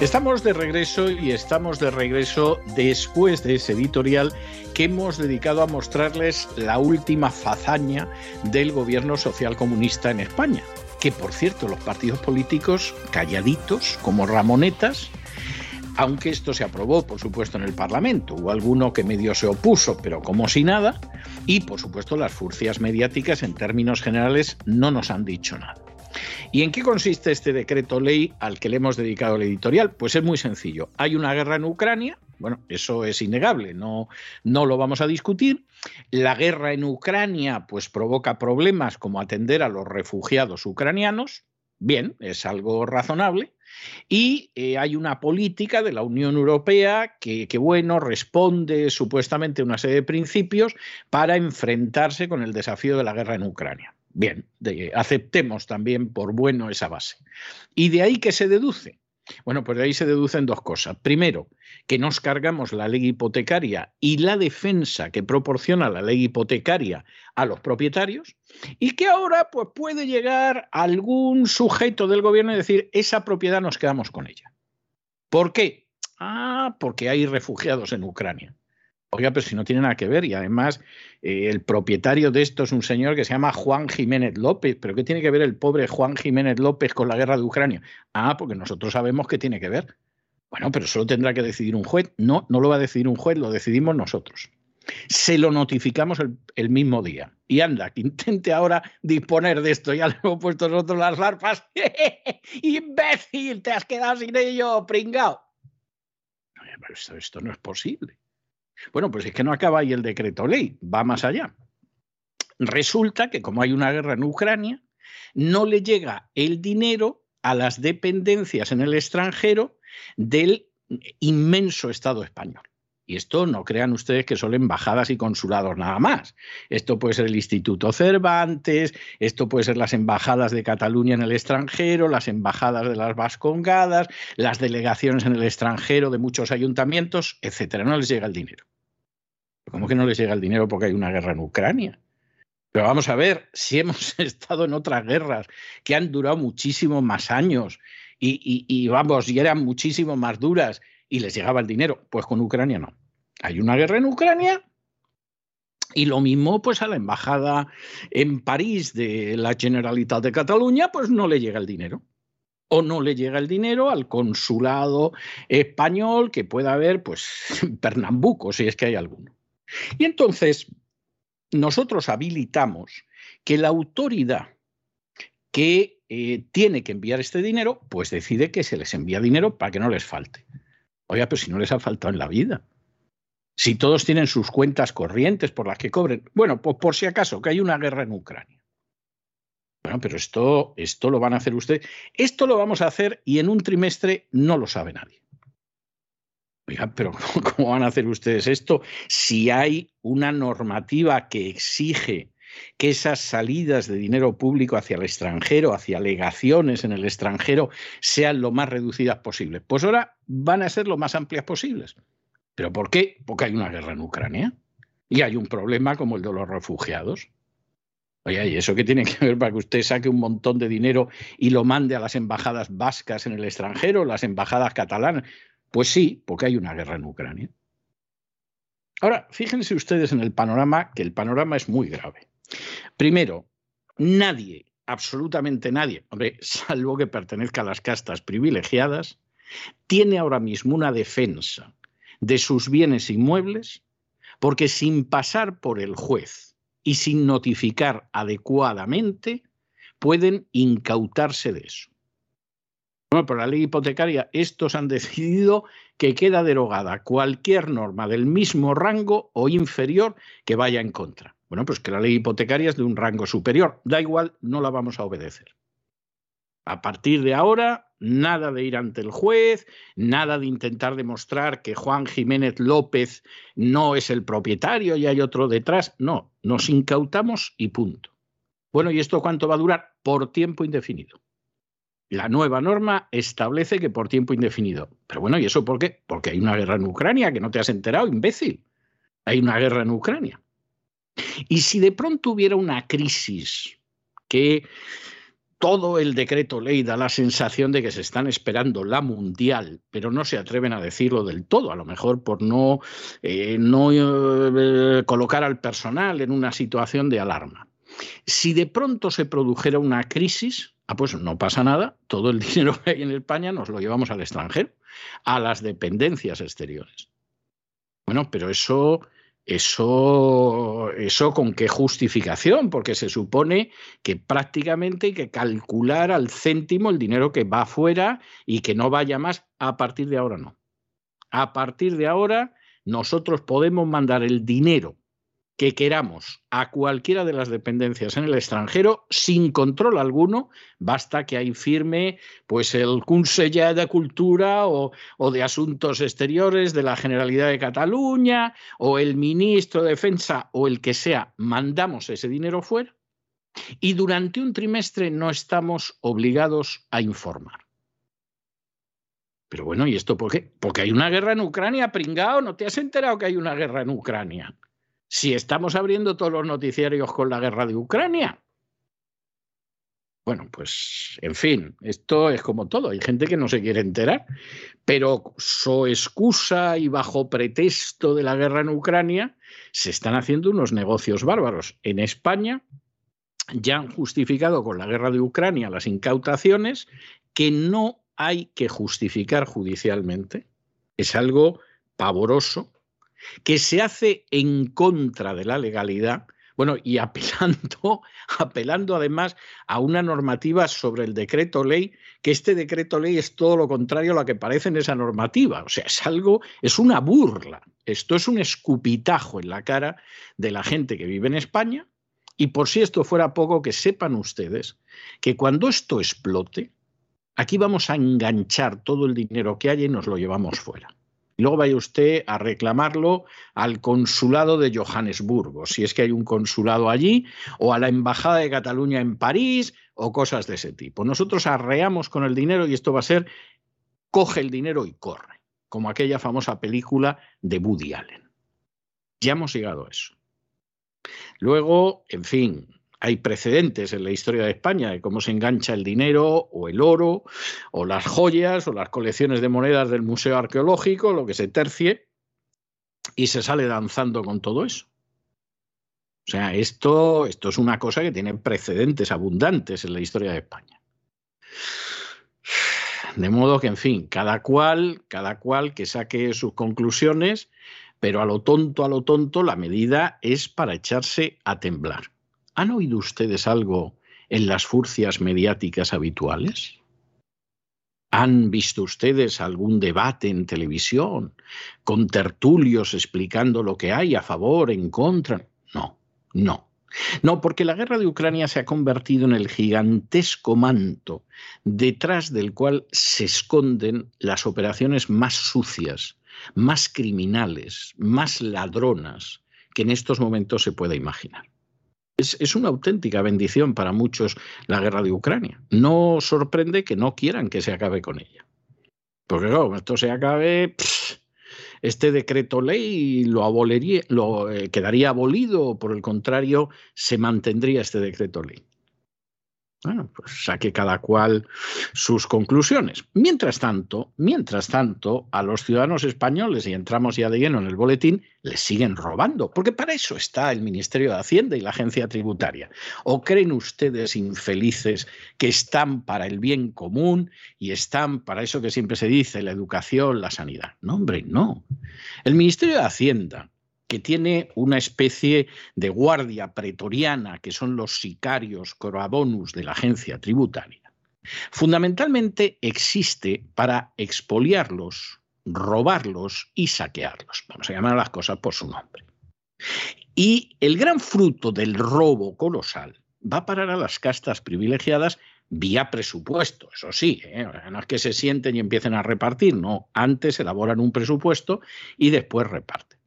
Estamos de regreso y estamos de regreso después de ese editorial que hemos dedicado a mostrarles la última fazaña del gobierno social comunista en España. Que por cierto, los partidos políticos calladitos, como ramonetas, aunque esto se aprobó, por supuesto, en el Parlamento. Hubo alguno que medio se opuso, pero como si nada. Y, por supuesto, las furcias mediáticas, en términos generales, no nos han dicho nada. ¿Y en qué consiste este decreto ley al que le hemos dedicado el editorial? Pues es muy sencillo. Hay una guerra en Ucrania, bueno, eso es innegable, no, no lo vamos a discutir. La guerra en Ucrania pues provoca problemas como atender a los refugiados ucranianos, bien, es algo razonable. Y eh, hay una política de la Unión Europea que, que, bueno, responde supuestamente a una serie de principios para enfrentarse con el desafío de la guerra en Ucrania. Bien, aceptemos también por bueno esa base. ¿Y de ahí qué se deduce? Bueno, pues de ahí se deducen dos cosas. Primero, que nos cargamos la ley hipotecaria y la defensa que proporciona la ley hipotecaria a los propietarios y que ahora pues, puede llegar algún sujeto del gobierno y decir, esa propiedad nos quedamos con ella. ¿Por qué? Ah, porque hay refugiados en Ucrania. Oiga, pero si no tiene nada que ver y además eh, el propietario de esto es un señor que se llama Juan Jiménez López. ¿Pero qué tiene que ver el pobre Juan Jiménez López con la guerra de Ucrania? Ah, porque nosotros sabemos que tiene que ver. Bueno, pero solo tendrá que decidir un juez. No, no lo va a decidir un juez, lo decidimos nosotros. Se lo notificamos el, mismo día. Y anda, que intente ahora disponer de esto. Ya le hemos puesto nosotros las larpas. ¡Imbécil! Te has quedado sin ello, pringao. Esto, esto no es posible. Bueno, pues es que no acaba ahí el decreto ley, va más allá. Resulta que como hay una guerra en Ucrania, no le llega el dinero a las dependencias en el extranjero del inmenso Estado español. Y esto no crean ustedes que son embajadas y consulados nada más. Esto puede ser el Instituto Cervantes, esto puede ser las embajadas de Cataluña en el extranjero, las embajadas de las Vascongadas, las delegaciones en el extranjero de muchos ayuntamientos, etcétera. No les llega el dinero. ¿Cómo que no les llega el dinero porque hay una guerra en Ucrania? Pero vamos a ver, si hemos estado en otras guerras que han durado muchísimo más años y, y, vamos, y eran muchísimo más duras y les llegaba el dinero, pues con Ucrania no. Hay una guerra en Ucrania y lo mismo, pues a la embajada en París de la Generalitat de Cataluña, pues no le llega el dinero. O no le llega el dinero al consulado español que pueda haber, pues, Pernambuco, si es que hay alguno. Y entonces, nosotros habilitamos que la autoridad que eh, tiene que enviar este dinero, pues decide que se les envía dinero para que no les falte. Oiga, pero si no les ha faltado en la vida. Si todos tienen sus cuentas corrientes por las que cobren. Bueno, pues por si acaso, que hay una guerra en Ucrania. Bueno, pero esto, esto lo van a hacer ustedes. Esto lo vamos a hacer y en un trimestre no lo sabe nadie. Oiga, pero ¿cómo van a hacer ustedes esto si hay una normativa que exige que esas salidas de dinero público hacia el extranjero, hacia legaciones en el extranjero, sean lo más reducidas posibles? Pues ahora van a ser lo más amplias posibles. ¿Pero por qué? Porque hay una guerra en Ucrania y hay un problema como el de los refugiados. Oye, ¿y eso qué tiene que ver para que usted saque un montón de dinero y lo mande a las embajadas vascas en el extranjero, las embajadas catalanas? Pues sí, porque hay una guerra en Ucrania. Ahora, fíjense ustedes en el panorama, que el panorama es muy grave. Primero, nadie, absolutamente nadie, hombre, salvo que pertenezca a las castas privilegiadas, tiene ahora mismo una defensa de sus bienes inmuebles porque sin pasar por el juez y sin notificar adecuadamente pueden incautarse de eso. Bueno, por la ley hipotecaria, estos han decidido que queda derogada cualquier norma del mismo rango o inferior que vaya en contra. Bueno, pues que la ley hipotecaria es de un rango superior. Da igual, no la vamos a obedecer. A partir de ahora, nada de ir ante el juez, nada de intentar demostrar que Juan Jiménez López no es el propietario y hay otro detrás. No, nos incautamos y punto. Bueno, ¿y esto cuánto va a durar? Por tiempo indefinido. La nueva norma establece que por tiempo indefinido. Pero bueno, ¿y eso por qué? Porque hay una guerra en Ucrania, que no te has enterado, imbécil. Hay una guerra en Ucrania. Y si de pronto hubiera una crisis que todo el decreto ley da la sensación de que se están esperando la mundial, pero no se atreven a decirlo del todo, a lo mejor por no, eh, eh, colocar al personal en una situación de alarma. Si de pronto se produjera una crisis, ah, pues no pasa nada, todo el dinero que hay en España nos lo llevamos al extranjero, a las dependencias exteriores. Bueno, pero eso eso, eso con qué justificación, porque se supone que prácticamente hay que calcular al céntimo el dinero que va afuera y que no vaya más. A partir de ahora no. A partir de ahora nosotros podemos mandar el dinero que queramos a cualquiera de las dependencias en el extranjero sin control alguno, basta que ahí firme pues el Conseller de Cultura o, o, de Asuntos Exteriores de la Generalidad de Cataluña o el ministro de Defensa o el que sea, mandamos ese dinero fuera y durante un trimestre no estamos obligados a informar. Pero bueno, ¿y esto por qué? Porque hay una guerra en Ucrania, pringao, ¿no te has enterado que hay una guerra en Ucrania? Si estamos abriendo todos los noticiarios con la guerra de Ucrania. Bueno, pues en fin, esto es como todo, hay gente que no se quiere enterar, pero su excusa y bajo pretexto de la guerra en Ucrania se están haciendo unos negocios bárbaros. En España ya han justificado con la guerra de Ucrania las incautaciones que no hay que justificar judicialmente. Es algo pavoroso que se hace en contra de la legalidad, bueno, y apelando, apelando además a una normativa sobre el decreto ley, que este decreto ley es todo lo contrario a lo que parece en esa normativa. O sea, es algo, es una burla. Esto es un escupitajo en la cara de la gente que vive en España. Y por si esto fuera poco, que sepan ustedes que cuando esto explote, aquí vamos a enganchar todo el dinero que hay y nos lo llevamos fuera luego vaya usted a reclamarlo al consulado de Johannesburgo, si es que hay un consulado allí, o a la Embajada de Cataluña en París, o cosas de ese tipo. Nosotros arreamos con el dinero y esto va a ser, coge el dinero y corre, como aquella famosa película de Woody Allen. Ya hemos llegado a eso. Luego, en fin, hay precedentes en la historia de España de cómo se engancha el dinero o el oro o las joyas o las colecciones de monedas del Museo Arqueológico, lo que se tercie, y se sale danzando con todo eso. O sea, esto, esto es una cosa que tiene precedentes abundantes en la historia de España. De modo que, en fin, cada cual, cada cual que saque sus conclusiones, pero a lo tonto, a lo tonto, la medida es para echarse a temblar. ¿Han oído ustedes algo en las furcias mediáticas habituales? ¿Han visto ustedes algún debate en televisión con tertulios explicando lo que hay a favor, en contra? No, no. No, porque la guerra de Ucrania se ha convertido en el gigantesco manto detrás del cual se esconden las operaciones más sucias, más criminales, más ladronas que en estos momentos se pueda imaginar. Es, una auténtica bendición para muchos la guerra de Ucrania. No sorprende que no quieran que se acabe con ella. Porque claro, esto se acabe, este decreto ley lo, abolería, lo eh, quedaría abolido, por el contrario, se mantendría este decreto ley. Bueno, pues saque cada cual sus conclusiones. Mientras tanto, mientras tanto, a los ciudadanos españoles, y entramos ya de lleno en el boletín, les siguen robando, porque para eso está el Ministerio de Hacienda y la Agencia Tributaria. ¿O creen ustedes infelices que están para el bien común y están para eso que siempre se dice, la educación, la sanidad? No, hombre, no. El Ministerio de Hacienda que tiene una especie de guardia pretoriana, que son los sicarios corabonus de la agencia tributaria, fundamentalmente existe para expoliarlos, robarlos y saquearlos. Vamos a llamar a las cosas por su nombre. Y el gran fruto del robo colosal va a parar a las castas privilegiadas vía presupuesto, eso sí, ¿eh? no es que se sienten y empiecen a repartir, no, antes elaboran un presupuesto y después reparten.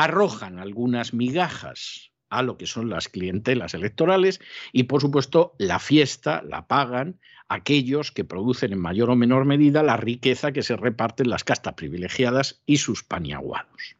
Arrojan algunas migajas a lo que son las clientelas electorales y, por supuesto, la fiesta la pagan aquellos que producen en mayor o menor medida la riqueza que se reparten las castas privilegiadas y sus paniaguados.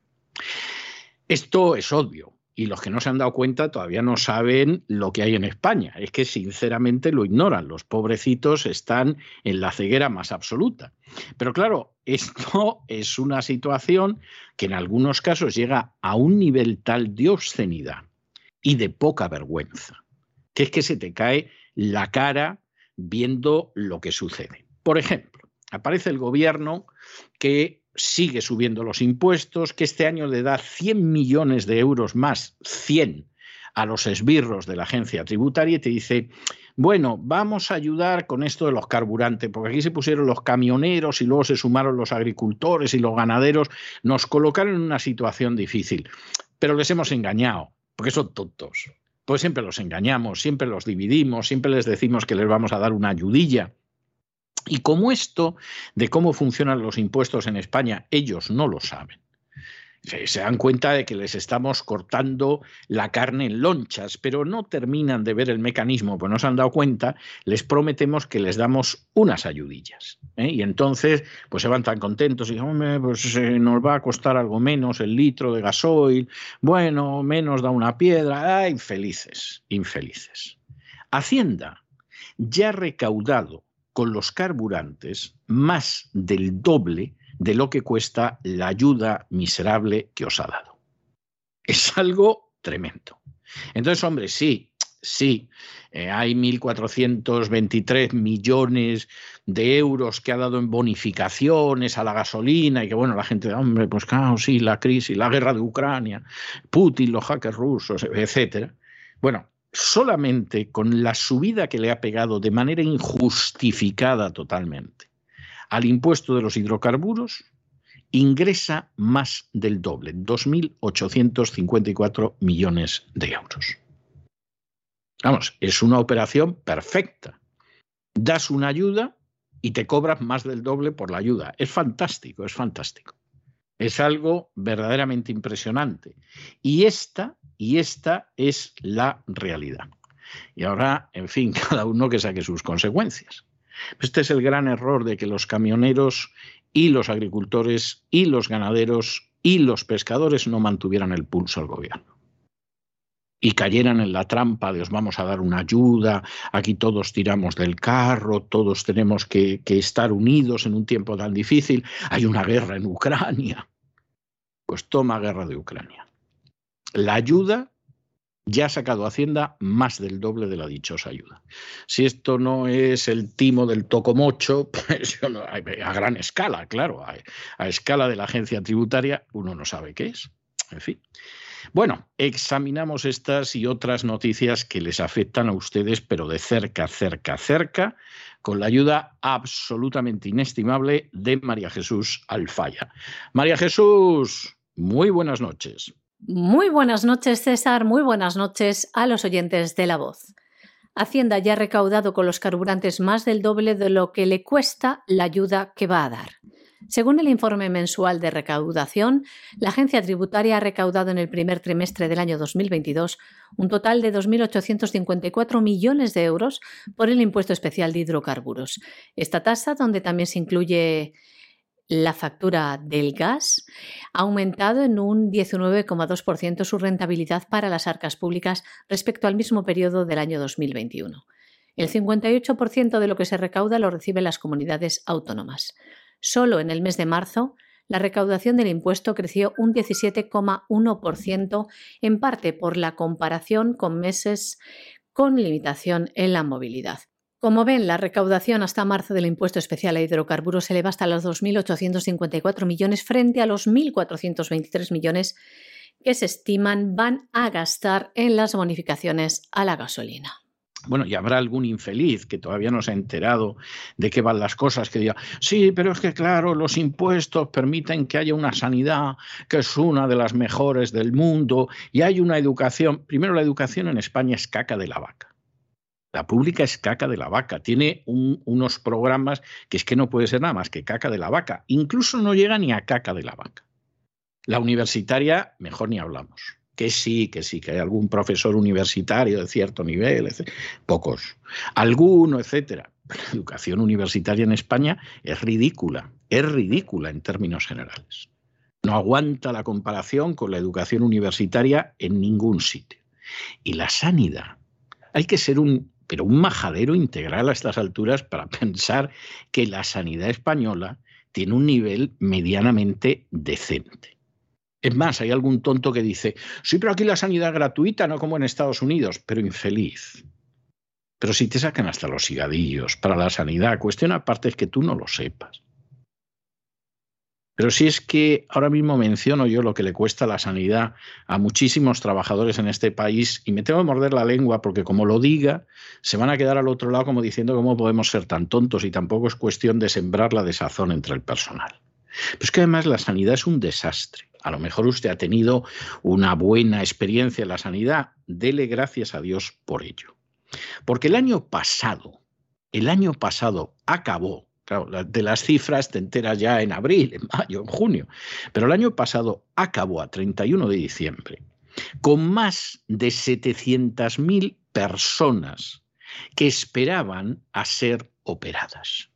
Esto es obvio, y los que no se han dado cuenta todavía no saben lo que hay en España. Es que sinceramente lo ignoran. Los pobrecitos están en la ceguera más absoluta. Pero claro, esto es una situación que en algunos casos llega a un nivel tal de obscenidad y de poca vergüenza, que es que se te cae la cara viendo lo que sucede. Por ejemplo, aparece el gobierno que sigue subiendo los impuestos, que este año le da 100 millones de euros más, 100 a los esbirros de la agencia tributaria y te dice, bueno, vamos a ayudar con esto de los carburantes, porque aquí se pusieron los camioneros y luego se sumaron los agricultores y los ganaderos, nos colocaron en una situación difícil, pero les hemos engañado, porque son tontos. Pues siempre los engañamos, siempre los dividimos, siempre les decimos que les vamos a dar una ayudilla. Y como esto de cómo funcionan los impuestos en España, ellos no lo saben. Se, dan cuenta de que les estamos cortando la carne en lonchas, pero no terminan de ver el mecanismo, pues no se han dado cuenta, les prometemos que les damos unas ayudillas. ¿eh? Y entonces, pues se van tan contentos y dicen, hombre, pues eh, nos va a costar algo menos el litro de gasoil, bueno, menos da una piedra, ah, infelices, infelices. Hacienda ya ha recaudado con los carburantes más del doble de lo que cuesta la ayuda miserable que os ha dado. Es algo tremendo. Entonces, hombre, sí, sí, eh, hay 1.423 millones de euros que ha dado en bonificaciones a la gasolina y que, bueno, la gente, hombre, pues claro, sí, la crisis, la guerra de Ucrania, Putin, los hackers rusos, etcétera. Bueno, solamente con la subida que le ha pegado de manera injustificada totalmente al impuesto de los hidrocarburos, ingresa más del doble, 2.854 millones de euros. Vamos, es una operación perfecta. Das una ayuda y te cobras más del doble por la ayuda. Es fantástico, es fantástico. Es algo verdaderamente impresionante. Y esta y esta es la realidad. Y ahora, en fin, cada uno que saque sus consecuencias. Este es el gran error de que los camioneros y los agricultores y los ganaderos y los pescadores no mantuvieran el pulso al gobierno y cayeran en la trampa de os vamos a dar una ayuda, aquí todos tiramos del carro, todos tenemos que, estar unidos en un tiempo tan difícil, hay una guerra en Ucrania. Pues toma guerra de Ucrania la ayuda ya ha sacado Hacienda más del doble de la dichosa ayuda. Si esto no es el timo del tocomocho, pues a gran escala, claro, a, escala de la agencia tributaria, uno no sabe qué es. En fin. Bueno, examinamos estas y otras noticias que les afectan a ustedes, pero de cerca, cerca, cerca, con la ayuda absolutamente inestimable de María Jesús Alfaya. María Jesús, muy buenas noches. Muy buenas noches, César. Muy buenas noches a los oyentes de La Voz. Hacienda ya ha recaudado con los carburantes más del doble de lo que le cuesta la ayuda que va a dar. Según el informe mensual de recaudación, la agencia tributaria ha recaudado en el primer trimestre del año 2022 un total de 2.854 millones de euros por el impuesto especial de hidrocarburos. Esta tasa, donde también se incluye la factura del gas ha aumentado en un 19,2% su rentabilidad para las arcas públicas respecto al mismo periodo del año 2021. El 58% de lo que se recauda lo reciben las comunidades autónomas. Solo en el mes de marzo, la recaudación del impuesto creció un 17,1%, en parte por la comparación con meses con limitación en la movilidad. Como ven, la recaudación hasta marzo del impuesto especial a hidrocarburos se eleva hasta los 2.854 millones frente a los 1.423 millones que se estiman van a gastar en las bonificaciones a la gasolina. Bueno, y habrá algún infeliz que todavía no se ha enterado de qué van las cosas, que diga, sí, pero es que claro, los impuestos permiten que haya una sanidad que es una de las mejores del mundo y hay una educación. Primero, la educación en España es caca de la vaca. La pública es caca de la vaca. Tiene unos programas que es que no puede ser nada más que caca de la vaca. Incluso no llega ni a caca de la vaca. La universitaria, mejor ni hablamos. Que sí, que sí, que hay algún profesor universitario de cierto nivel, pocos. Alguno, etcétera. la educación universitaria en España es ridícula, es ridícula en términos generales. No aguanta la comparación con la educación universitaria en ningún sitio. Y la sanidad, hay que ser un pero un majadero integral a estas alturas para pensar que la sanidad española tiene un nivel medianamente decente. Es más, hay algún tonto que dice, sí, pero aquí la sanidad gratuita, no como en Estados Unidos, pero infeliz. Pero si te sacan hasta los higadillos para la sanidad, cuestión aparte es que tú no lo sepas. Pero si es que ahora mismo menciono yo lo que le cuesta la sanidad a muchísimos trabajadores en este país y me tengo que morder la lengua porque como lo diga, se van a quedar al otro lado como diciendo cómo podemos ser tan tontos y tampoco es cuestión de sembrar la desazón entre el personal. Pero es que además la sanidad es un desastre. A lo mejor usted ha tenido una buena experiencia en la sanidad, dele gracias a Dios por ello. Porque el año pasado, el año pasado acabó Claro, de las cifras te enteras ya en abril, en mayo, en junio. Pero el año pasado acabó a 31 de diciembre con más de 700.000 personas que esperaban a ser operadas.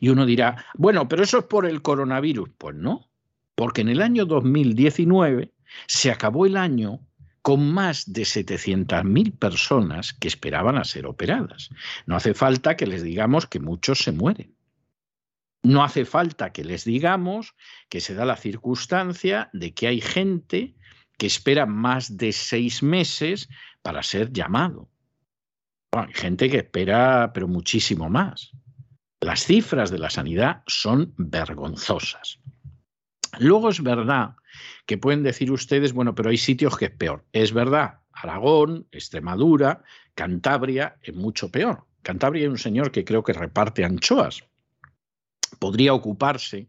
Y uno dirá, bueno, pero eso es por el coronavirus. Pues no, porque en el año 2019 se acabó el año con más de 700.000 personas que esperaban a ser operadas. No hace falta que les digamos que muchos se mueren. No hace falta que les digamos que se da la circunstancia de que hay gente que espera más de seis meses para ser llamado. hay gente que espera, pero muchísimo más. Las cifras de la sanidad son vergonzosas. Luego es verdad que pueden decir ustedes, bueno, pero hay sitios que es peor. Es verdad, Aragón, Extremadura, Cantabria es mucho peor. Cantabria hay un señor que creo que reparte anchoas. Podría ocuparse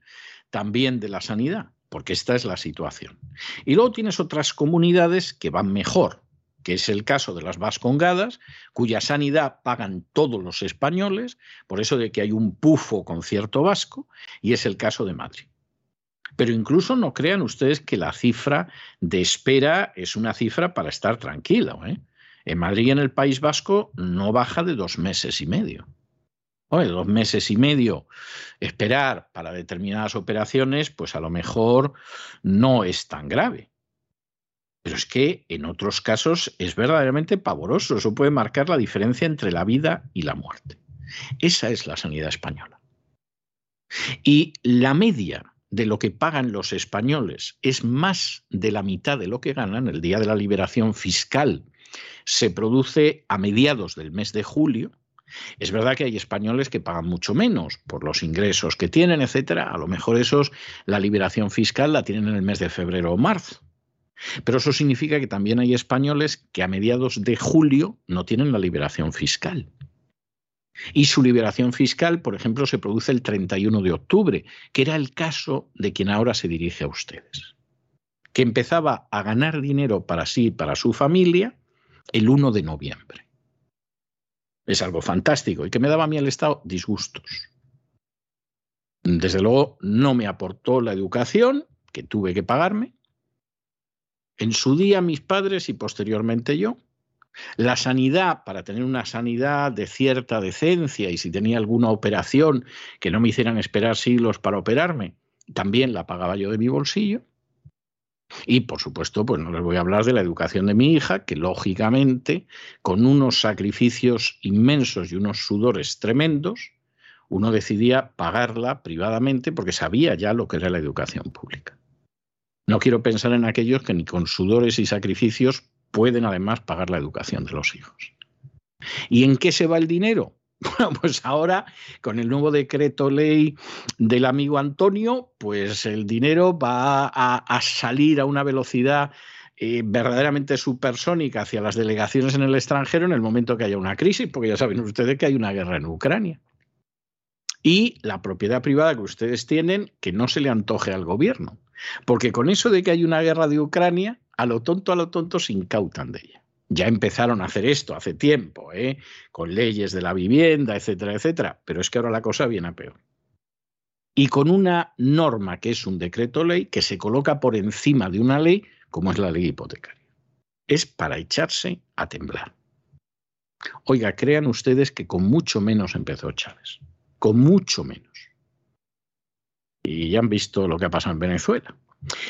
también de la sanidad, porque esta es la situación. Y luego tienes otras comunidades que van mejor, que es el caso de las Vascongadas, cuya sanidad pagan todos los españoles, por eso de que hay un pufo con cierto vasco, y es el caso de Madrid. Pero incluso no crean ustedes que la cifra de espera es una cifra para estar tranquilo. ¿eh? En Madrid y en el País Vasco no baja de dos meses y medio. Oye, dos meses y medio esperar para determinadas operaciones, pues a lo mejor no es tan grave. Pero es que en otros casos es verdaderamente pavoroso. Eso puede marcar la diferencia entre la vida y la muerte. Esa es la sanidad española. Y la media de lo que pagan los españoles es más de la mitad de lo que ganan, el día de la liberación fiscal se produce a mediados del mes de julio. Es verdad que hay españoles que pagan mucho menos por los ingresos que tienen, etcétera. A lo mejor esos la liberación fiscal la tienen en el mes de febrero o marzo. Pero eso significa que también hay españoles que a mediados de julio no tienen la liberación fiscal. Y su liberación fiscal, por ejemplo, se produce el 31 de octubre, que era el caso de quien ahora se dirige a ustedes, que empezaba a ganar dinero para sí y para su familia el 1 de noviembre. Es algo fantástico y que me daba a mí el Estado disgustos. Desde luego no me aportó la educación que tuve que pagarme. En su día mis padres y posteriormente yo la sanidad, para tener una sanidad de cierta decencia y si tenía alguna operación que no me hicieran esperar siglos para operarme, también la pagaba yo de mi bolsillo. Y por supuesto, pues no les voy a hablar de la educación de mi hija, que lógicamente, con unos sacrificios inmensos y unos sudores tremendos, uno decidía pagarla privadamente porque sabía ya lo que era la educación pública. No quiero pensar en aquellos que ni con sudores y sacrificios pueden además pagar la educación de los hijos. ¿Y en qué se va el dinero? Bueno, pues ahora con el nuevo decreto ley del amigo Antonio, pues el dinero va a, salir a una velocidad eh, verdaderamente supersónica hacia las delegaciones en el extranjero en el momento que haya una crisis, porque ya saben ustedes que hay una guerra en Ucrania. Y la propiedad privada que ustedes tienen, que no se le antoje al gobierno. Porque con eso de que hay una guerra de Ucrania, a lo tonto, a lo tonto se incautan de ella. Ya empezaron a hacer esto hace tiempo, ¿eh? con leyes de la vivienda, etcétera, etcétera, pero es que ahora la cosa viene a peor. Y con una norma que es un decreto ley que se coloca por encima de una ley como es la ley hipotecaria. Es para echarse a temblar. Oiga, crean ustedes que con mucho menos empezó Chávez, con mucho menos. Y ya han visto lo que ha pasado en Venezuela.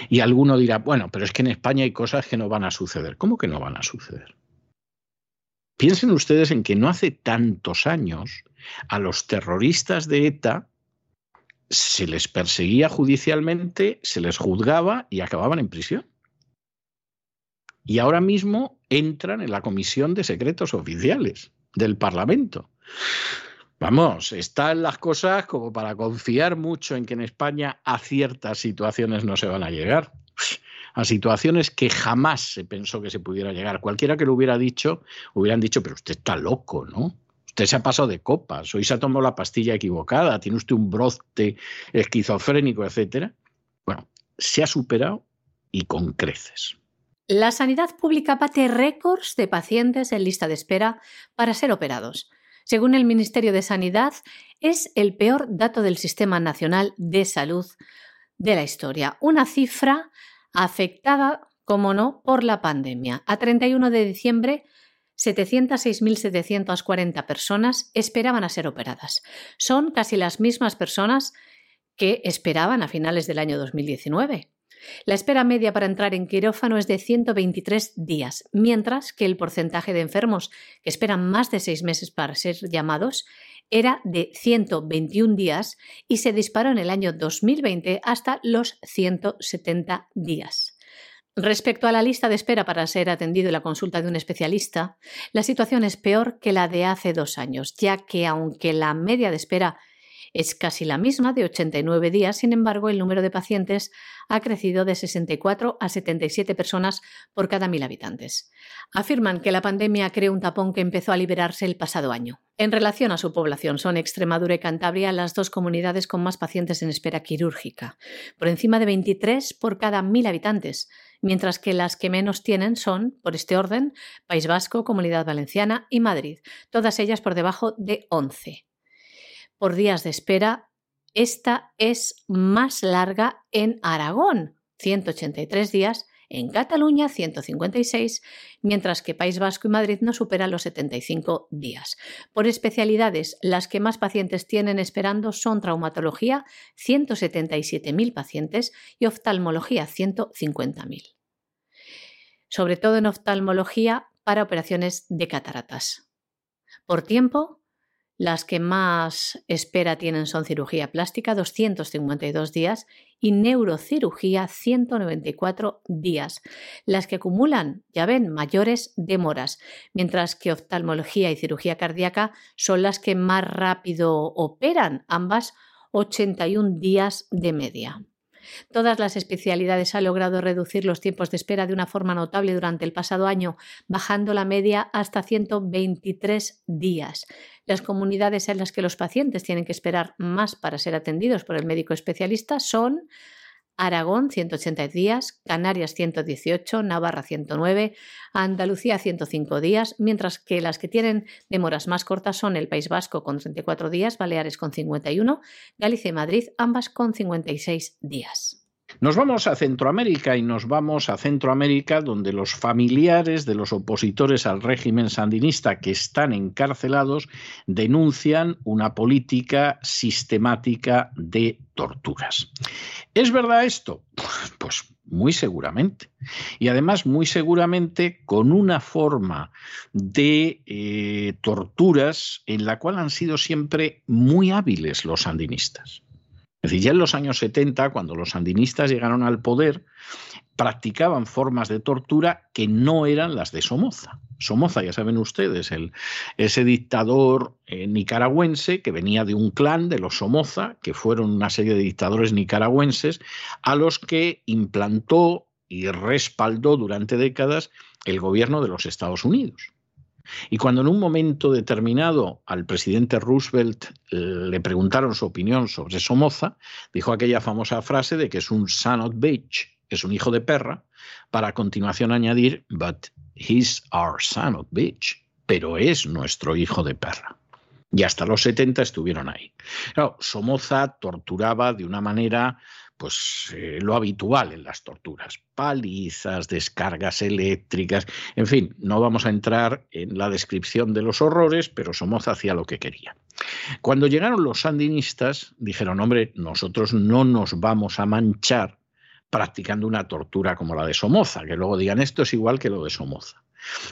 Y alguno dirá, bueno, pero es que en España hay cosas que no van a suceder. ¿Cómo que no van a suceder? Piensen ustedes en que no hace tantos años a los terroristas de ETA se les perseguía judicialmente, se les juzgaba y acababan en prisión. Y ahora mismo entran en la Comisión de Secretos Oficiales del Parlamento. Vamos, están las cosas como para confiar mucho en que en España a ciertas situaciones no se van a llegar. A situaciones que jamás se pensó que se pudiera llegar. Cualquiera que lo hubiera dicho, hubieran dicho, pero usted está loco, ¿no? Usted se ha pasado de copas, hoy se ha tomado la pastilla equivocada, tiene usted un brote esquizofrénico, etcétera. Bueno, se ha superado y con creces. La sanidad pública bate récords de pacientes en lista de espera para ser operados. Según el Ministerio de Sanidad, es el peor dato del Sistema Nacional de Salud de la historia. Una cifra afectada, como no, por la pandemia. A 31 de diciembre, 706.740 personas esperaban a ser operadas. Son casi las mismas personas que esperaban a finales del año 2019. La espera media para entrar en quirófano es de 123 días, mientras que el porcentaje de enfermos que esperan más de seis meses para ser llamados era de 121 días y se disparó en el año 2020 hasta los 170 días. Respecto a la lista de espera para ser atendido en la consulta de un especialista, la situación es peor que la de hace dos años, ya que aunque la media de espera es casi la misma, de 89 días, sin embargo, el número de pacientes ha crecido de 64 a 77 personas por cada mil habitantes. Afirman que la pandemia creó un tapón que empezó a liberarse el pasado año. En relación a su población, son Extremadura y Cantabria las dos comunidades con más pacientes en espera quirúrgica, por encima de 23 por cada mil habitantes, mientras que las que menos tienen son, por este orden, País Vasco, Comunidad Valenciana y Madrid, todas ellas por debajo de 11 por días de espera. Esta es más larga en Aragón, 183 días, en Cataluña 156, mientras que País Vasco y Madrid no superan los 75 días. Por especialidades, las que más pacientes tienen esperando son traumatología, 177.000 pacientes, y oftalmología, 150.000. Sobre todo en oftalmología para operaciones de cataratas. Por tiempo, las que más espera tienen son cirugía plástica, 252 días, y neurocirugía, 194 días. Las que acumulan, ya ven, mayores demoras, mientras que oftalmología y cirugía cardíaca son las que más rápido operan, ambas 81 días de media. Todas las especialidades han logrado reducir los tiempos de espera de una forma notable durante el pasado año, bajando la media hasta 123 días. Las comunidades en las que los pacientes tienen que esperar más para ser atendidos por el médico especialista son Aragón 180 días, Canarias 118, Navarra 109, Andalucía 105 días, mientras que las que tienen demoras más cortas son el País Vasco con 34 días, Baleares con 51, Galicia y Madrid ambas con 56 días. Nos vamos a Centroamérica y nos vamos a Centroamérica donde los familiares de los opositores al régimen sandinista que están encarcelados denuncian una política sistemática de torturas. ¿Es verdad esto? Pues muy seguramente. Y además muy seguramente con una forma de eh, torturas en la cual han sido siempre muy hábiles los sandinistas. Es decir, ya en los años 70, cuando los sandinistas llegaron al poder, practicaban formas de tortura que no eran las de Somoza. Somoza, ya saben ustedes, ese dictador eh, nicaragüense que venía de un clan de los Somoza, que fueron una serie de dictadores nicaragüenses, a los que implantó y respaldó durante décadas el gobierno de los Estados Unidos. Y cuando en un momento determinado al presidente Roosevelt eh, le preguntaron su opinión sobre Somoza, dijo aquella famosa frase de que es un son of bitch, es un hijo de perra, para a continuación añadir, but He's our son of bitch, pero es nuestro hijo de perra. Y hasta los 70 estuvieron ahí. Somoza torturaba de una manera pues eh, lo habitual en las torturas, palizas, descargas eléctricas, en fin, no vamos a entrar en la descripción de los horrores, pero Somoza hacía lo que quería. Cuando llegaron los sandinistas, dijeron, hombre, nosotros no nos vamos a manchar practicando una tortura como la de Somoza, que luego digan esto es igual que lo de Somoza.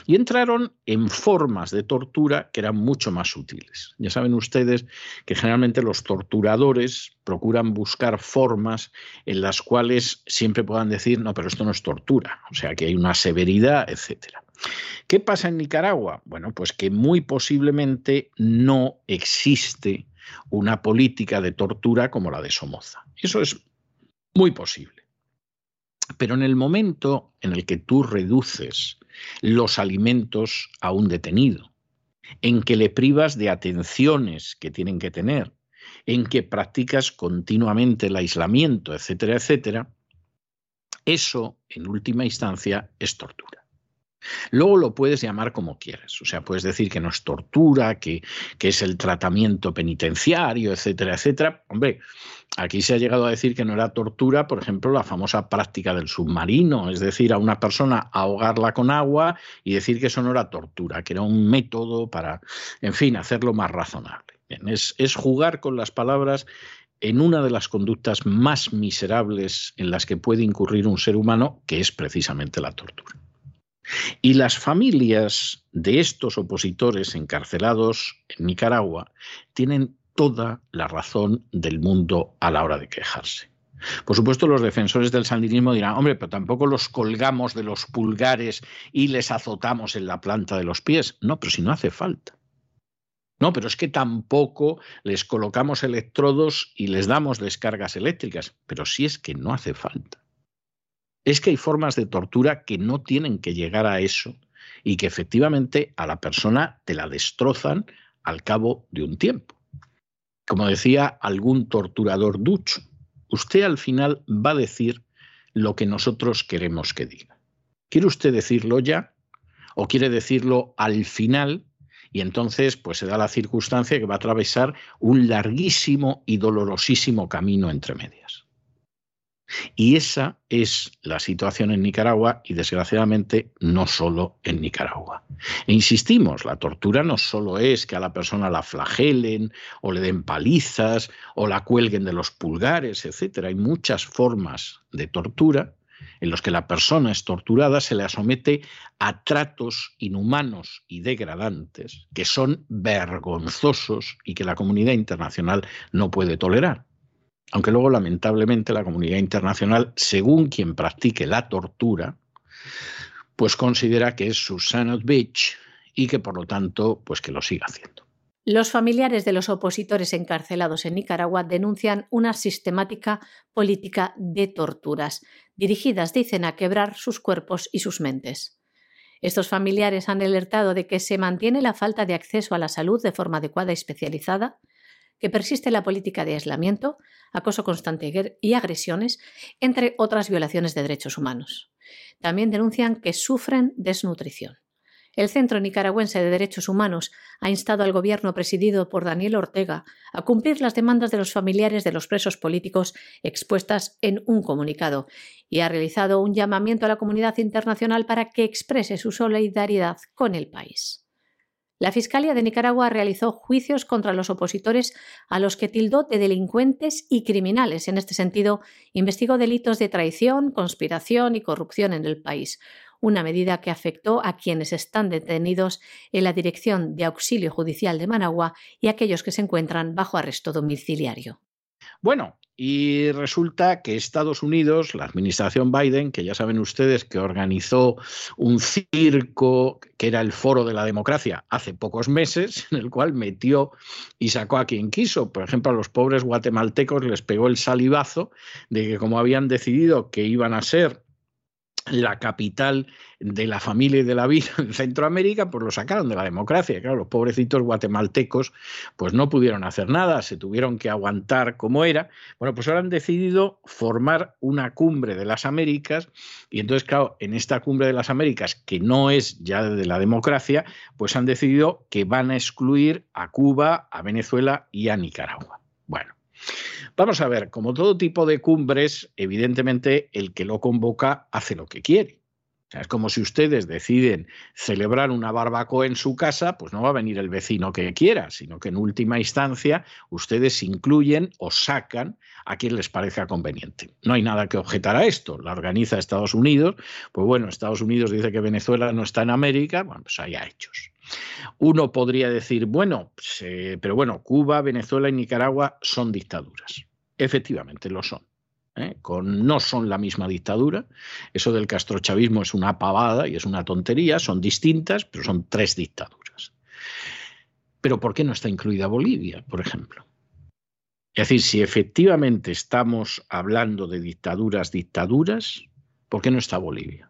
Y entraron en formas de tortura que eran mucho más sutiles. Ya saben ustedes que generalmente los torturadores procuran buscar formas en las cuales siempre puedan decir, no, pero esto no es tortura, o sea, que hay una severidad, etcétera. ¿Qué pasa en Nicaragua? Bueno, pues que muy posiblemente no existe una política de tortura como la de Somoza. Eso es muy posible. Pero en el momento en el que tú reduces los alimentos a un detenido, en que le privas de atenciones que tienen que tener, en que practicas continuamente el aislamiento, etcétera, etcétera, eso, en última instancia, es tortura. Luego lo puedes llamar como quieras, o sea, puedes decir que no es tortura, que, que es el tratamiento penitenciario, etcétera, etcétera. Hombre, aquí se ha llegado a decir que no era tortura, por ejemplo, la famosa práctica del submarino, es decir, a una persona ahogarla con agua y decir que eso no era tortura, que era un método para, en fin, hacerlo más razonable. es, es jugar con las palabras en una de las conductas más miserables en las que puede incurrir un ser humano, que es precisamente la tortura. Y las familias de estos opositores encarcelados en Nicaragua tienen toda la razón del mundo a la hora de quejarse. Por supuesto, los defensores del sandinismo dirán, hombre, pero tampoco los colgamos de los pulgares y les azotamos en la planta de los pies. No, pero si no hace falta. No, pero es que tampoco les colocamos electrodos y les damos descargas eléctricas. Pero si es que no hace falta es que hay formas de tortura que no tienen que llegar a eso y que efectivamente a la persona te la destrozan al cabo de un tiempo. Como decía algún torturador ducho, usted al final va a decir lo que nosotros queremos que diga. ¿Quiere usted decirlo ya? ¿O quiere decirlo al final? Y entonces, pues se da la circunstancia que va a atravesar un larguísimo y dolorosísimo camino entre medias. Y esa es la situación en Nicaragua y desgraciadamente no solo en Nicaragua. E insistimos, la tortura no solo es que a la persona la flagelen o le den palizas o la cuelguen de los pulgares, etc. Hay muchas formas de tortura en los que la persona es torturada, se le somete a tratos inhumanos y degradantes que son vergonzosos y que la comunidad internacional no puede tolerar. Aunque luego, lamentablemente, la comunidad internacional, según quien practique la tortura, pues considera que es su son of bitch y que por lo tanto, pues que lo siga haciendo. Los familiares de los opositores encarcelados en Nicaragua denuncian una sistemática política de torturas, dirigidas, dicen, a quebrar sus cuerpos y sus mentes. Estos familiares han alertado de que se mantiene la falta de acceso a la salud de forma adecuada y especializada, que persiste la política de aislamiento, acoso constante y agresiones, entre otras violaciones de derechos humanos. También denuncian que sufren desnutrición. El Centro Nicaragüense de Derechos Humanos ha instado al gobierno presidido por Daniel Ortega a cumplir las demandas de los familiares de los presos políticos expuestas en un comunicado y ha realizado un llamamiento a la comunidad internacional para que exprese su solidaridad con el país. La Fiscalía de Nicaragua realizó juicios contra los opositores a los que tildó de delincuentes y criminales. En este sentido, investigó delitos de traición, conspiración y corrupción en el país, una medida que afectó a quienes están detenidos en la Dirección de Auxilio Judicial de Managua y a aquellos que se encuentran bajo arresto domiciliario. Bueno, y resulta que Estados Unidos, la administración Biden, que ya saben ustedes que organizó un circo que era el foro de la democracia hace pocos meses, en el cual metió y sacó a quien quiso. Por ejemplo, a los pobres guatemaltecos les pegó el salivazo de que como habían decidido que iban a ser la capital de la familia y de la vida en Centroamérica, pues lo sacaron de la democracia. Claro, los pobrecitos guatemaltecos pues no pudieron hacer nada, se tuvieron que aguantar como era. Bueno, pues ahora han decidido formar una cumbre de las Américas y entonces, claro, en esta cumbre de las Américas, que no es ya de la democracia, pues han decidido que van a excluir a Cuba, a Venezuela y a Nicaragua. Bueno, Vamos a ver, como todo tipo de cumbres, evidentemente el que lo convoca hace lo que quiere. es como si ustedes deciden celebrar una barbacoa en su casa, pues no va a venir el vecino que quiera, sino que en última instancia ustedes incluyen o sacan a quien les parezca conveniente. No hay nada que objetar a esto. La organiza Estados Unidos. Pues bueno, Estados Unidos dice que Venezuela no está en América. Bueno, pues haya hechos. Uno podría decir, bueno, pero bueno, Cuba, Venezuela y Nicaragua son dictaduras. Efectivamente, lo son. ¿eh? No son la misma dictadura. Eso del castrochavismo es una pavada y es una tontería. Son distintas, pero son tres dictaduras. Pero ¿por qué no está incluida Bolivia, por ejemplo? Es decir, si efectivamente estamos hablando de dictaduras, dictaduras, ¿por qué no está Bolivia?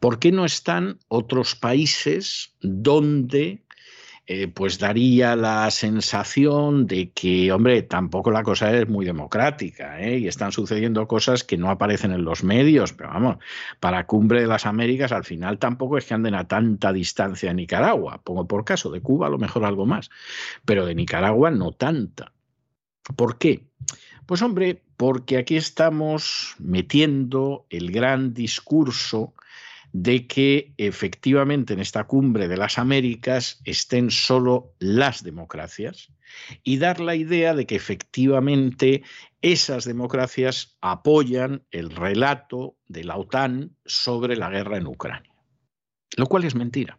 ¿Por qué no están otros países donde eh, pues daría la sensación de que, hombre, tampoco la cosa es muy democrática ¿eh? y están sucediendo cosas que no aparecen en los medios, pero vamos, para Cumbre de las Américas al final tampoco es que anden a tanta distancia de Nicaragua, pongo por caso, de Cuba a lo mejor algo más, pero de Nicaragua no tanta. ¿Por qué? Pues hombre, porque aquí estamos metiendo el gran discurso de que efectivamente en esta cumbre de las Américas estén solo las democracias y dar la idea de que efectivamente esas democracias apoyan el relato de la OTAN sobre la guerra en Ucrania. Lo cual es mentira.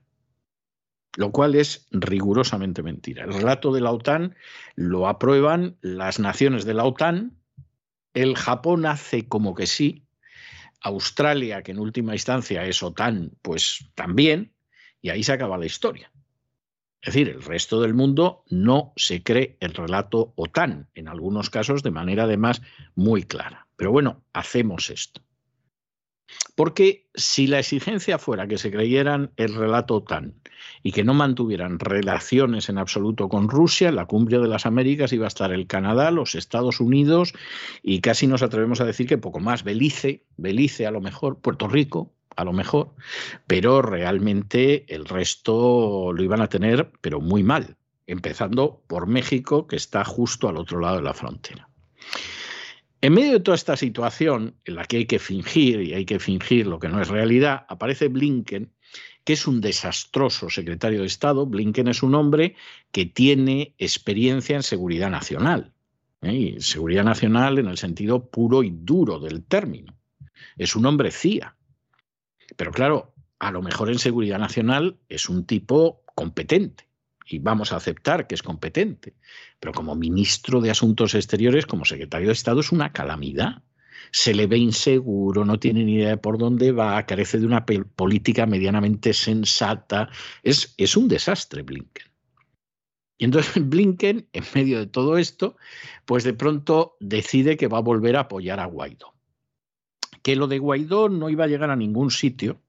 Lo cual es rigurosamente mentira. El relato de la OTAN lo aprueban las naciones de la OTAN. El Japón hace como que sí, Australia, que en última instancia es OTAN, pues también, y ahí se acaba la historia. Es decir, el resto del mundo no se cree el relato OTAN, en algunos casos de manera además muy clara. Pero bueno, hacemos esto. Porque si la exigencia fuera que se creyeran el relato OTAN y que no mantuvieran relaciones en absoluto con Rusia, en la cumbre de las Américas iba a estar el Canadá, los Estados Unidos y casi nos atrevemos a decir que poco más, Belice, Belice a lo mejor, Puerto Rico, a lo mejor, pero realmente el resto lo iban a tener, pero muy mal, empezando por México, que está justo al otro lado de la frontera. En medio de toda esta situación en la que hay que fingir y hay que fingir lo que no es realidad, aparece Blinken, que es un desastroso secretario de Estado. Blinken es un hombre que tiene experiencia en seguridad nacional. ¿eh? seguridad nacional en el sentido puro y duro del término. Es un hombre CIA. Pero claro, a lo mejor en seguridad nacional es un tipo competente y vamos a aceptar que es competente, pero como ministro de Asuntos Exteriores, como secretario de Estado, es una calamidad. Se le ve inseguro, no tiene ni idea de por dónde va, carece de una política medianamente sensata. Es, es un desastre Blinken. Y entonces Blinken, en medio de todo esto, pues de pronto decide que va a volver a apoyar a Guaidó. Que lo de Guaidó no iba a llegar a ningún sitio,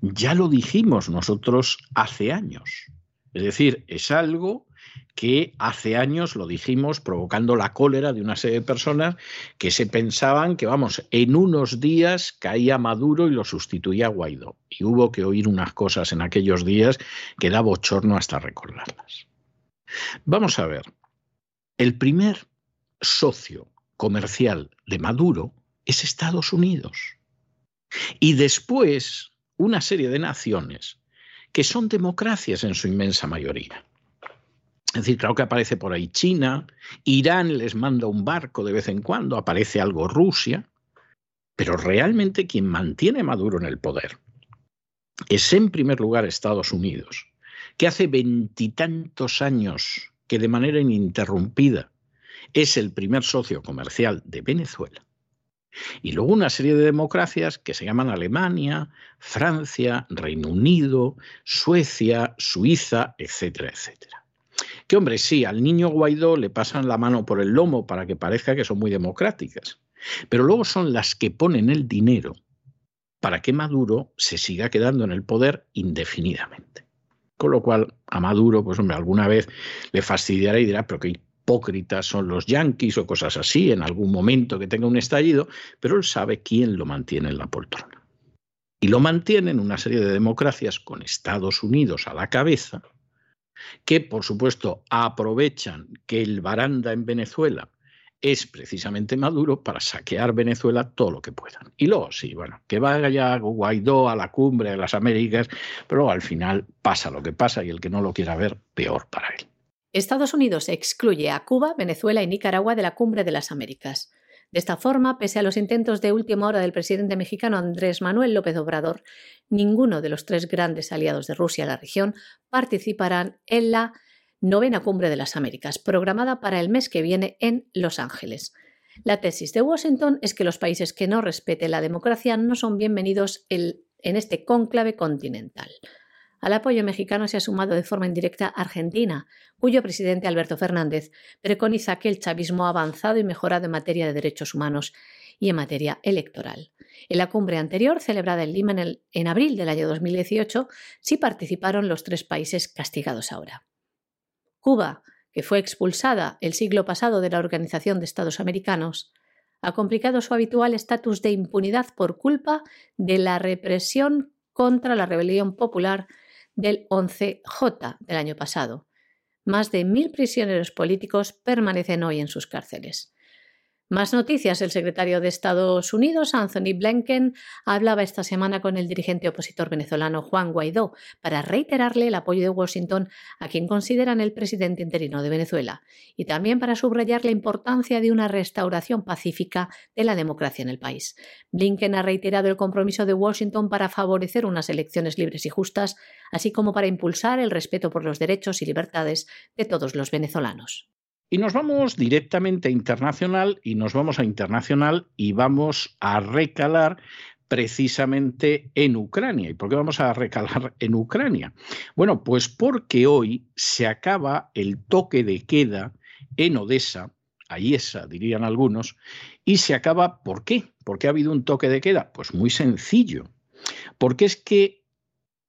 ya lo dijimos nosotros hace años. Es decir, es algo que hace años lo dijimos provocando la cólera de una serie de personas que se pensaban que, vamos, en unos días caía Maduro y lo sustituía Guaidó. Y hubo que oír unas cosas en aquellos días que da bochorno hasta recordarlas. Vamos a ver, el primer socio comercial de Maduro es Estados Unidos. Y después una serie de naciones que son democracias en su inmensa mayoría. Es decir, claro que aparece por ahí China, Irán les manda un barco de vez en cuando, aparece algo Rusia, pero realmente quien mantiene a Maduro en el poder es en primer lugar Estados Unidos, que hace veintitantos años que de manera ininterrumpida es el primer socio comercial de Venezuela y luego una serie de democracias que se llaman Alemania, Francia, Reino Unido, Suecia, Suiza, etcétera, etcétera. Que hombre, sí, al niño Guaidó le pasan la mano por el lomo para que parezca que son muy democráticas, pero luego son las que ponen el dinero para que Maduro se siga quedando en el poder indefinidamente. Con lo cual, a Maduro, pues hombre, alguna vez le fastidiará y dirá, pero qué hipócritas son los yanquis o cosas así, en algún momento que tenga un estallido, pero él sabe quién lo mantiene en la poltrona. Y lo mantiene en una serie de democracias con Estados Unidos a la cabeza, que por supuesto aprovechan que el baranda en Venezuela es precisamente Maduro para saquear Venezuela todo lo que puedan. Y luego, sí, bueno, que vaya Guaidó a la cumbre de las Américas, pero al final pasa lo que pasa y el que no lo quiera ver, peor para él. Estados Unidos excluye a Cuba, Venezuela y Nicaragua de la cumbre de las Américas. De esta forma, pese a los intentos de última hora del presidente mexicano Andrés Manuel López Obrador, ninguno de los tres grandes aliados de Rusia en la región participarán en la novena cumbre de las Américas, programada para el mes que viene en Los Ángeles. La tesis de Washington es que los países que no respeten la democracia no son bienvenidos en este cónclave continental. Al apoyo mexicano se ha sumado de forma indirecta Argentina, cuyo presidente Alberto Fernández preconiza que el chavismo ha avanzado y mejorado en materia de derechos humanos y en materia electoral. En la cumbre anterior, celebrada en Lima en, en abril del año 2018, sí participaron los tres países castigados ahora. Cuba, que fue expulsada el siglo pasado de la Organización de Estados Americanos, ha complicado su habitual estatus de impunidad por culpa de la represión contra la rebelión popular del 11J del año pasado. Más de mil prisioneros políticos permanecen hoy en sus cárceles. Más noticias. El secretario de Estados Unidos, Anthony Blinken, hablaba esta semana con el dirigente opositor venezolano Juan Guaidó para reiterarle el apoyo de Washington a quien consideran el presidente interino de Venezuela y también para subrayar la importancia de una restauración pacífica de la democracia en el país. Blinken ha reiterado el compromiso de Washington para favorecer unas elecciones libres y justas, así como para impulsar el respeto por los derechos y libertades de todos los venezolanos. Y nos vamos directamente a internacional y nos vamos a internacional y vamos a recalar precisamente en Ucrania. ¿Y por qué vamos a recalar en Ucrania? Bueno, pues porque hoy se acaba el toque de queda en Odessa, ahí esa dirían algunos, y se acaba, ¿por qué? ¿Por qué ha habido un toque de queda? Pues muy sencillo, porque es que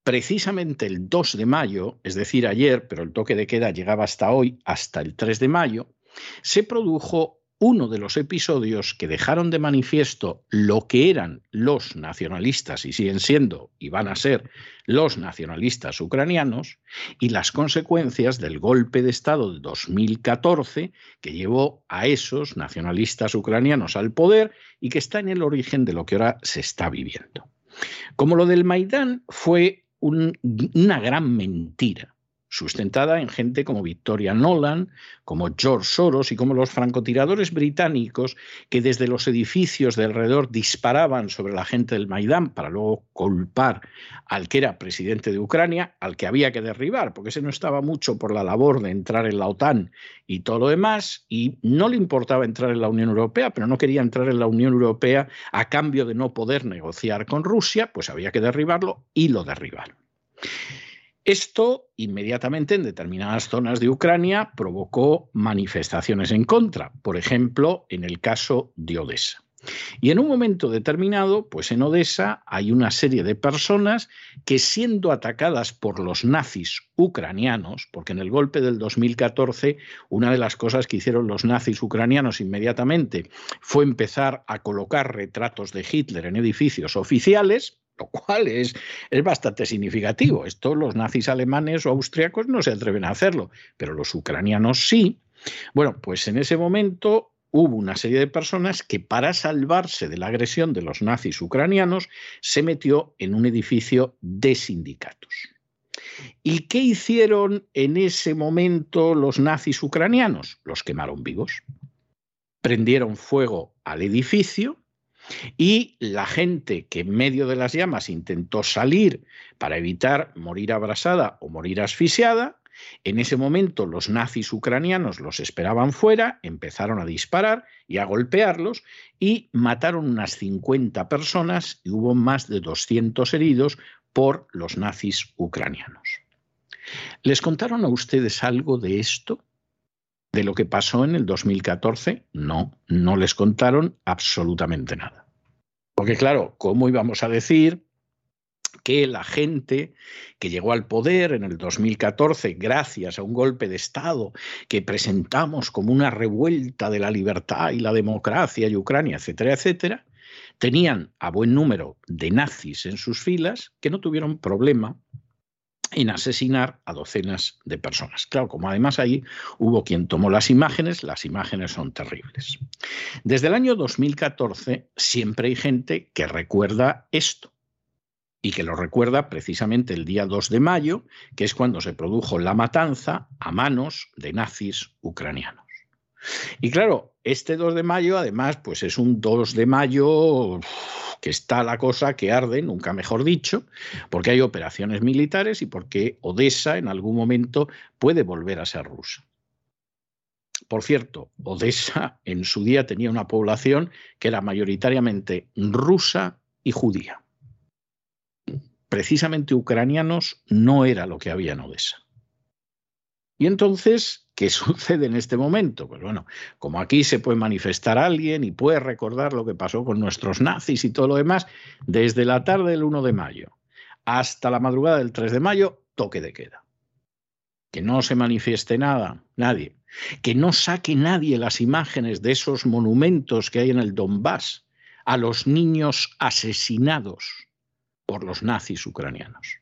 precisamente el 2 de mayo, es decir, ayer, pero el toque de queda llegaba hasta hoy, hasta el 3 de mayo, se produjo uno de los episodios que dejaron de manifiesto lo que eran los nacionalistas y siguen siendo y van a ser los nacionalistas ucranianos y las consecuencias del golpe de Estado de 2014 que llevó a esos nacionalistas ucranianos al poder y que está en el origen de lo que ahora se está viviendo. Como lo del Maidán fue una gran mentira, sustentada en gente como Victoria Nolan, como George Soros y como los francotiradores británicos que desde los edificios de alrededor disparaban sobre la gente del Maidán para luego culpar al que era presidente de Ucrania, al que había que derribar, porque ese no estaba mucho por la labor de entrar en la OTAN y todo lo demás, y no le importaba entrar en la Unión Europea, pero no quería entrar en la Unión Europea a cambio de no poder negociar con Rusia, pues había que derribarlo y lo derribaron. Esto inmediatamente en determinadas zonas de Ucrania provocó manifestaciones en contra, por ejemplo, en el caso de Odessa. Y en un momento determinado, pues en Odessa hay una serie de personas que siendo atacadas por los nazis ucranianos, porque en el golpe del 2014 una de las cosas que hicieron los nazis ucranianos inmediatamente fue empezar a colocar retratos de Hitler en edificios oficiales, lo cual es, es bastante significativo. Esto los nazis alemanes o austriacos no se atreven a hacerlo, pero los ucranianos sí. Bueno, pues en ese momento hubo una serie de personas que para salvarse de la agresión de los nazis ucranianos se metió en un edificio de sindicatos. ¿Y qué hicieron en ese momento los nazis ucranianos? Los quemaron vivos. Prendieron fuego al edificio y la gente que en medio de las llamas intentó salir para evitar morir abrasada o morir asfixiada, en ese momento los nazis ucranianos los esperaban fuera, empezaron a disparar y a golpearlos y mataron unas 50 personas y hubo más de 200 heridos por los nazis ucranianos. ¿Les contaron a ustedes algo de esto? ¿De lo que pasó en el 2014? No, no les contaron absolutamente nada. Porque claro, ¿cómo íbamos a decir que la gente que llegó al poder en el 2014 gracias a un golpe de Estado que presentamos como una revuelta de la libertad y la democracia y Ucrania, etcétera, etcétera, tenían a buen número de nazis en sus filas que no tuvieron problema en asesinar a docenas de personas. Claro, como además ahí hubo quien tomó las imágenes, las imágenes son terribles. Desde el año 2014 siempre hay gente que recuerda esto y que lo recuerda precisamente el día 2 de mayo, que es cuando se produjo la matanza a manos de nazis ucranianos. Y claro, este 2 de mayo además pues es un 2 de mayo que está la cosa que arde, nunca mejor dicho, porque hay operaciones militares y porque Odessa en algún momento puede volver a ser rusa. Por cierto, Odessa en su día tenía una población que era mayoritariamente rusa y judía. Precisamente ucranianos no era lo que había en Odessa. Y entonces, ¿qué sucede en este momento? Pues bueno, como aquí se puede manifestar alguien y puede recordar lo que pasó con nuestros nazis y todo lo demás, desde la tarde del 1 de mayo hasta la madrugada del 3 de mayo, toque de queda. Que no se manifieste nada, nadie. Que no saque nadie las imágenes de esos monumentos que hay en el Donbass a los niños asesinados por los nazis ucranianos.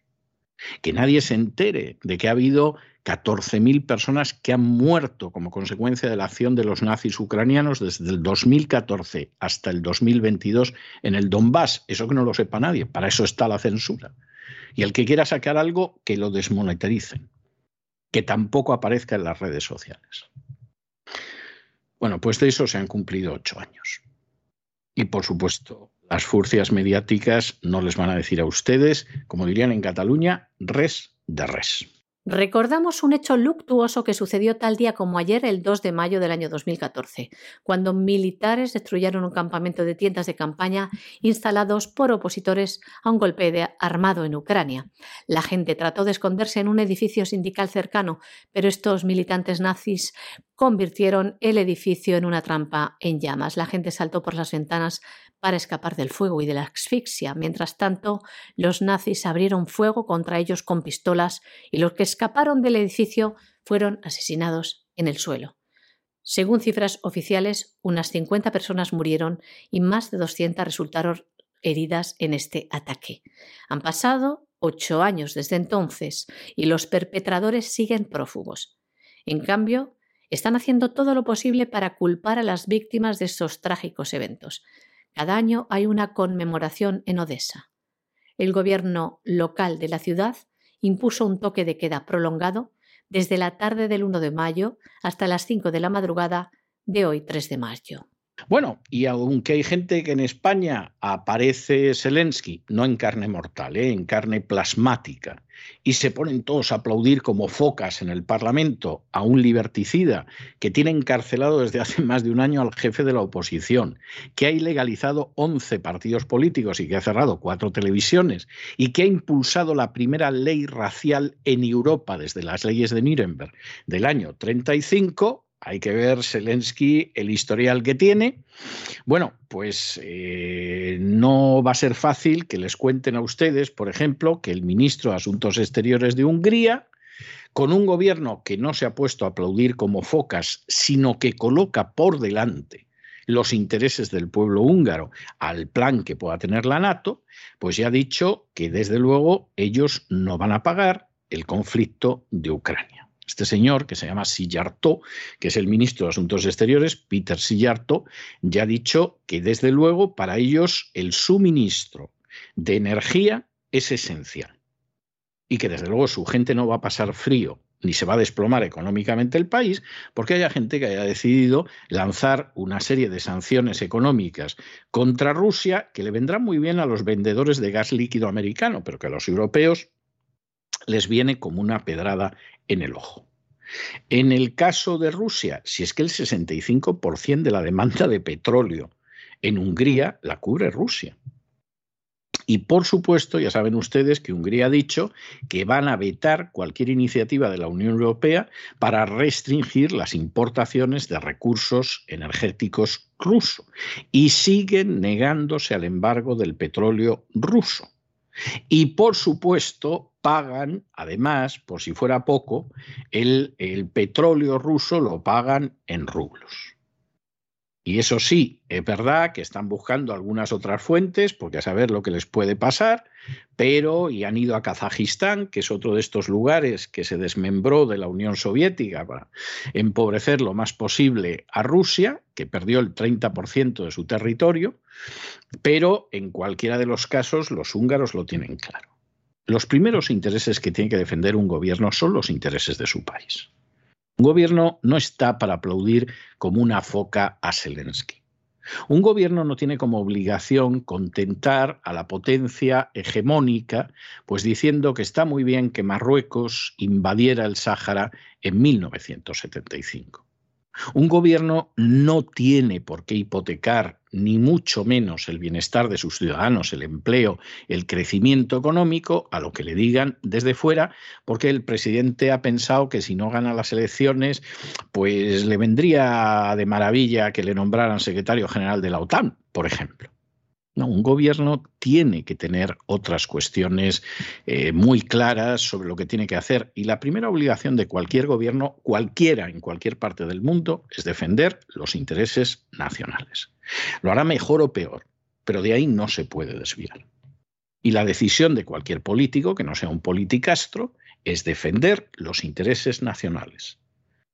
Que nadie se entere de que ha habido 14.000 personas que han muerto como consecuencia de la acción de los nazis ucranianos desde el 2014 hasta el 2022 en el Donbass. Eso que no lo sepa nadie, para eso está la censura. Y el que quiera sacar algo, que lo desmonetaricen, que tampoco aparezca en las redes sociales. Bueno, pues de eso se han cumplido ocho años. Y por supuesto, las furcias mediáticas no les van a decir a ustedes, como dirían en Cataluña, res de res. Recordamos un hecho luctuoso que sucedió tal día como ayer, el 2 de mayo del año 2014, cuando militares destruyeron un campamento de tiendas de campaña instalados por opositores a un golpe armado en Ucrania. La gente trató de esconderse en un edificio sindical cercano, pero estos militantes nazis convirtieron el edificio en una trampa en llamas. La gente saltó por las ventanas para escapar del fuego y de la asfixia. Mientras tanto, los nazis abrieron fuego contra ellos con pistolas y los que escaparon del edificio fueron asesinados en el suelo. Según cifras oficiales, unas 50 personas murieron y más de 200 resultaron heridas en este ataque. Han pasado ocho años desde entonces y los perpetradores siguen prófugos. En cambio, están haciendo todo lo posible para culpar a las víctimas de estos trágicos eventos. Cada año hay una conmemoración en Odessa. El gobierno local de la ciudad impuso un toque de queda prolongado desde la tarde del 1 de mayo hasta las 5 de la madrugada de hoy 3 de mayo. Bueno, y aunque hay gente que en España aparece Zelensky, no en carne mortal, ¿eh? en carne plasmática, y se ponen todos a aplaudir como focas en el Parlamento a un liberticida que tiene encarcelado desde hace más de un año al jefe de la oposición, que ha ilegalizado 11 partidos políticos y que ha cerrado cuatro televisiones, y que ha impulsado la primera ley racial en Europa desde las leyes de Nuremberg del año 35, hay que ver Zelensky el historial que tiene. Bueno, pues eh, no va a ser fácil que les cuenten a ustedes, por ejemplo, que el ministro de Asuntos Exteriores de Hungría, con un gobierno que no se ha puesto a aplaudir como focas, sino que coloca por delante los intereses del pueblo húngaro al plan que pueda tener la NATO, pues ya ha dicho que desde luego ellos no van a pagar el conflicto de Ucrania. Este señor, que se llama Sillarto, que es el ministro de Asuntos Exteriores, Peter Sillarto, ya ha dicho que desde luego para ellos el suministro de energía es esencial y que desde luego su gente no va a pasar frío ni se va a desplomar económicamente el país, porque haya gente que haya decidido lanzar una serie de sanciones económicas contra Rusia que le vendrán muy bien a los vendedores de gas líquido americano, pero que a los europeos les viene como una pedrada en el ojo. En el caso de Rusia, si es que el 65% de la demanda de petróleo en Hungría la cubre Rusia. Y por supuesto, ya saben ustedes que Hungría ha dicho que van a vetar cualquier iniciativa de la Unión Europea para restringir las importaciones de recursos energéticos rusos y siguen negándose al embargo del petróleo ruso. Y por supuesto, pagan, además, por si fuera poco, el, petróleo ruso lo pagan en rublos. Y eso sí, es verdad que están buscando algunas otras fuentes, porque a saber lo que les puede pasar, pero y han ido a Kazajistán, que es otro de estos lugares que se desmembró de la Unión Soviética para empobrecer lo más posible a Rusia, que perdió el 30% de su territorio, pero en cualquiera de los casos los húngaros lo tienen claro. Los primeros intereses que tiene que defender un gobierno son los intereses de su país. Un gobierno no está para aplaudir como una foca a Zelensky. Un gobierno no tiene como obligación contentar a la potencia hegemónica, pues diciendo que está muy bien que Marruecos invadiera el Sáhara en 1975. Un gobierno no tiene por qué hipotecar ni mucho menos el bienestar de sus ciudadanos, el empleo, el crecimiento económico, a lo que le digan desde fuera, porque el presidente ha pensado que si no gana las elecciones, pues le vendría de maravilla que le nombraran secretario general de la OTAN, por ejemplo. No, un gobierno tiene que tener otras cuestiones eh, muy claras sobre lo que tiene que hacer. Y la primera obligación de cualquier gobierno, cualquiera en cualquier parte del mundo, es defender los intereses nacionales. Lo hará mejor o peor, pero de ahí no se puede desviar. Y la decisión de cualquier político, que no sea un politicastro, es defender los intereses nacionales.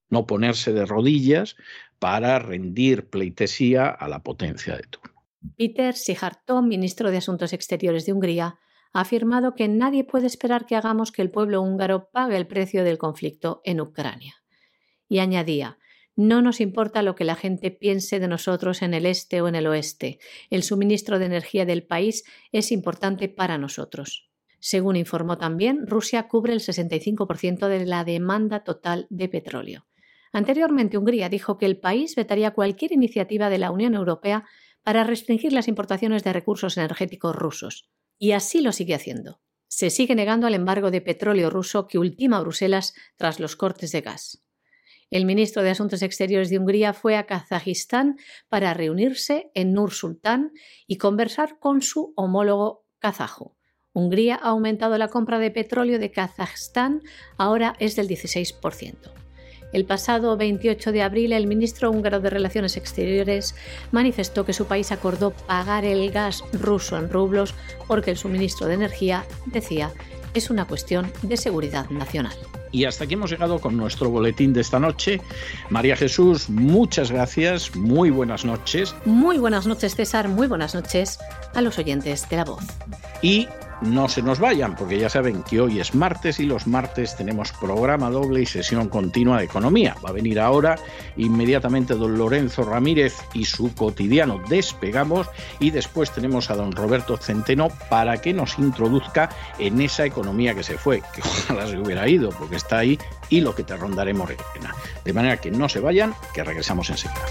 No ponerse de rodillas para rendir pleitesía a la potencia de turno. Peter Sijarto, ministro de Asuntos Exteriores de Hungría, ha afirmado que nadie puede esperar que hagamos que el pueblo húngaro pague el precio del conflicto en Ucrania. Y añadía, no nos importa lo que la gente piense de nosotros en el este o en el oeste. El suministro de energía del país es importante para nosotros. Según informó también, Rusia cubre el 65% de la demanda total de petróleo. Anteriormente, Hungría dijo que el país vetaría cualquier iniciativa de la Unión Europea para restringir las importaciones de recursos energéticos rusos. Y así lo sigue haciendo. Se sigue negando al embargo de petróleo ruso que ultima Bruselas tras los cortes de gas. El ministro de Asuntos Exteriores de Hungría fue a Kazajistán para reunirse en Nur Sultán y conversar con su homólogo kazajo. Hungría ha aumentado la compra de petróleo de Kazajistán, ahora es del 16%. El pasado 28 de abril, el ministro húngaro de Relaciones Exteriores manifestó que su país acordó pagar el gas ruso en rublos porque el suministro de energía, decía, es una cuestión de seguridad nacional. Y hasta aquí hemos llegado con nuestro boletín de esta noche. María Jesús, muchas gracias, muy buenas noches. Muy buenas noches, César, muy buenas noches a los oyentes de la voz. Y no se nos vayan, porque ya saben que hoy es martes y los martes tenemos programa doble y sesión continua de economía. Va a venir ahora inmediatamente don Lorenzo Ramírez y su cotidiano Despegamos y después tenemos a don Roberto Centeno para que nos introduzca en esa economía que se fue, que ojalá se hubiera ido porque está ahí y lo que te rondaremos De manera que no se vayan, que regresamos enseguida.